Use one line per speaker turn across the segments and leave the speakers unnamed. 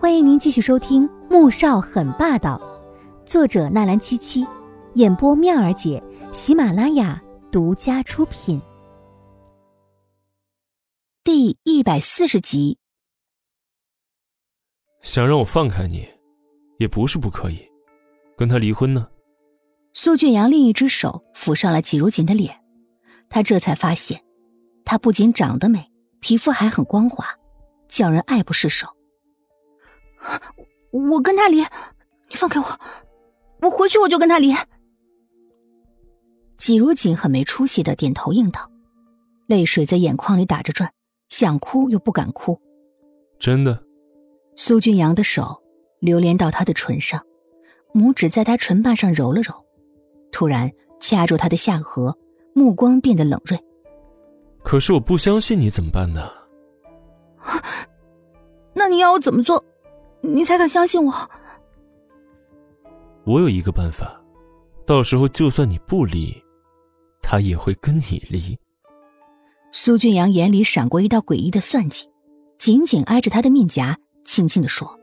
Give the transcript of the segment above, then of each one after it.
欢迎您继续收听《穆少很霸道》，作者纳兰七七，演播妙儿姐，喜马拉雅独家出品。第一百四十集。
想让我放开你，也不是不可以，跟他离婚呢？
苏俊阳另一只手抚上了季如锦的脸，他这才发现，她不仅长得美，皮肤还很光滑，叫人爱不释手。
我跟他离，你放开我，我回去我就跟他离。
季如锦很没出息的点头应道，泪水在眼眶里打着转，想哭又不敢哭。
真的。
苏俊阳的手流连到他的唇上，拇指在他唇瓣上揉了揉，突然掐住他的下颌，目光变得冷锐。
可是我不相信你，怎么办呢？
那你要我怎么做？你才肯相信我？
我有一个办法，到时候就算你不离，他也会跟你离。
苏俊阳眼里闪过一道诡异的算计，紧紧挨着他的面颊，轻轻的说：“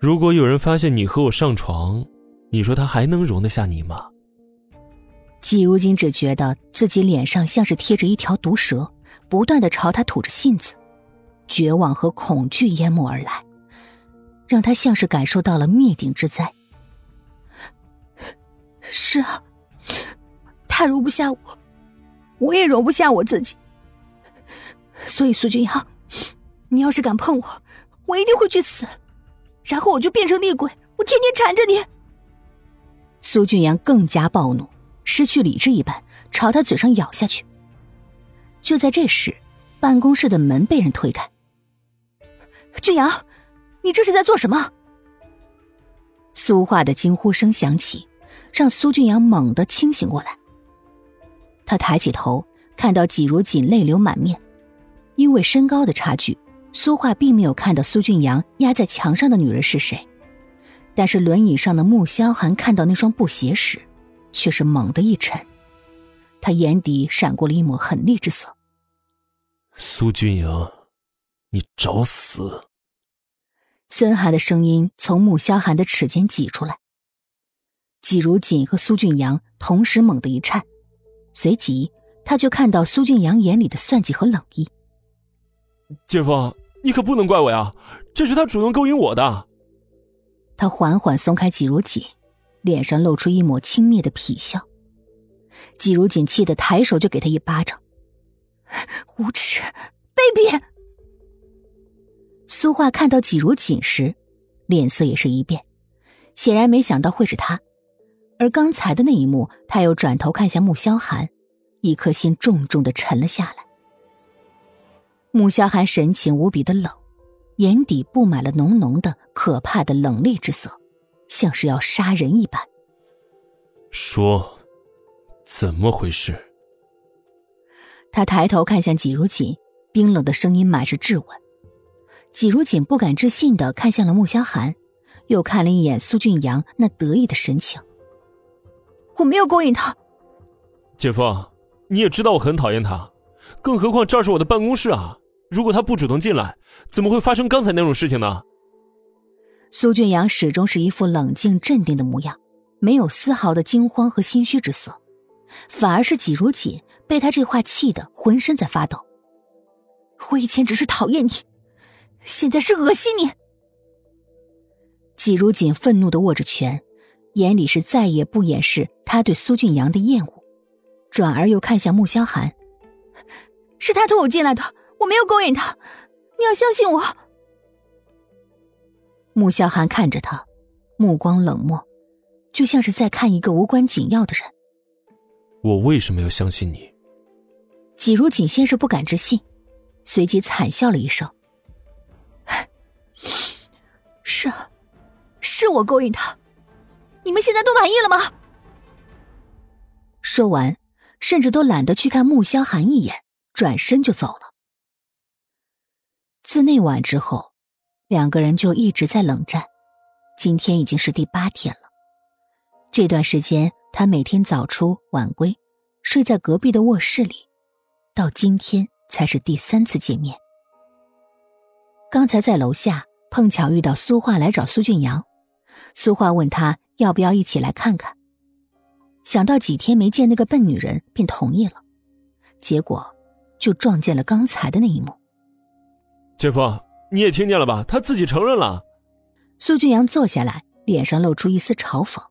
如果有人发现你和我上床，你说他还能容得下你吗？”
季如今只觉得自己脸上像是贴着一条毒蛇，不断的朝他吐着信子，绝望和恐惧淹没而来。让他像是感受到了灭顶之灾。
是啊，他容不下我，我也容不下我自己。所以苏君阳，你要是敢碰我，我一定会去死，然后我就变成厉鬼，我天天缠着你。
苏俊阳更加暴怒，失去理智一般，朝他嘴上咬下去。就在这时，办公室的门被人推开，
俊阳。你这是在做什么？
苏画的惊呼声响起，让苏俊阳猛地清醒过来。他抬起头，看到季如锦泪流满面。因为身高的差距，苏画并没有看到苏俊阳压在墙上的女人是谁。但是轮椅上的穆萧寒看到那双布鞋时，却是猛地一沉，他眼底闪过了一抹狠厉之色。
苏俊阳，你找死！
森寒的声音从穆萧寒的齿间挤出来。季如锦和苏俊阳同时猛地一颤，随即他就看到苏俊阳眼里的算计和冷意。
姐夫，你可不能怪我呀，这是他主动勾引我的。
他缓缓松开季如锦，脸上露出一抹轻蔑的痞笑。季如锦气得抬手就给他一巴掌：“
无耻，卑鄙！”
苏画看到季如锦时，脸色也是一变，显然没想到会是他。而刚才的那一幕，他又转头看向穆萧寒，一颗心重重的沉了下来。穆萧寒神情无比的冷，眼底布满了浓浓的、可怕的冷厉之色，像是要杀人一般。
说，怎么回事？
他抬头看向季如锦，冰冷的声音满是质问。季如锦不敢置信的看向了穆萧寒，又看了一眼苏俊阳那得意的神情。
我没有勾引他，
姐夫，你也知道我很讨厌他，更何况这是我的办公室啊！如果他不主动进来，怎么会发生刚才那种事情呢？
苏俊阳始终是一副冷静镇定的模样，没有丝毫的惊慌和心虚之色，反而是季如锦被他这话气得浑身在发抖。
我以前只是讨厌你。现在是恶心你。
季如锦愤怒的握着拳，眼里是再也不掩饰他对苏俊阳的厌恶，转而又看向穆萧寒：“
是他拖我进来的，我没有勾引他，你要相信我。”
穆萧寒看着他，目光冷漠，就像是在看一个无关紧要的人。
我为什么要相信你？
季如锦先是不敢置信，随即惨笑了一声。
是啊，是我勾引他，你们现在都满意了吗？
说完，甚至都懒得去看穆萧寒一眼，转身就走了。自那晚之后，两个人就一直在冷战，今天已经是第八天了。这段时间，他每天早出晚归，睡在隔壁的卧室里，到今天才是第三次见面。刚才在楼下。碰巧遇到苏画来找苏俊阳，苏画问他要不要一起来看看。想到几天没见那个笨女人，便同意了。结果就撞见了刚才的那一幕。
姐夫，你也听见了吧？他自己承认了。
苏俊阳坐下来，脸上露出一丝嘲讽。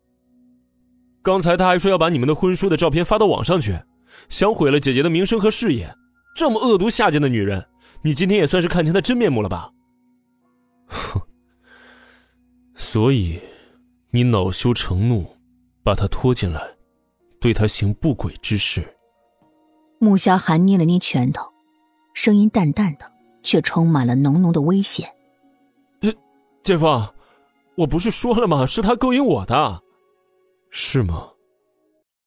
刚才他还说要把你们的婚书的照片发到网上去，想毁了姐姐的名声和事业。这么恶毒下贱的女人，你今天也算是看清他真面目了吧？哼！所以，你恼羞成怒，把他拖进来，对他行不轨之事。
穆萧寒捏了捏拳头，声音淡淡的，却充满了浓浓的危险。
姐，姐夫，我不是说了吗？是他勾引我的。是吗？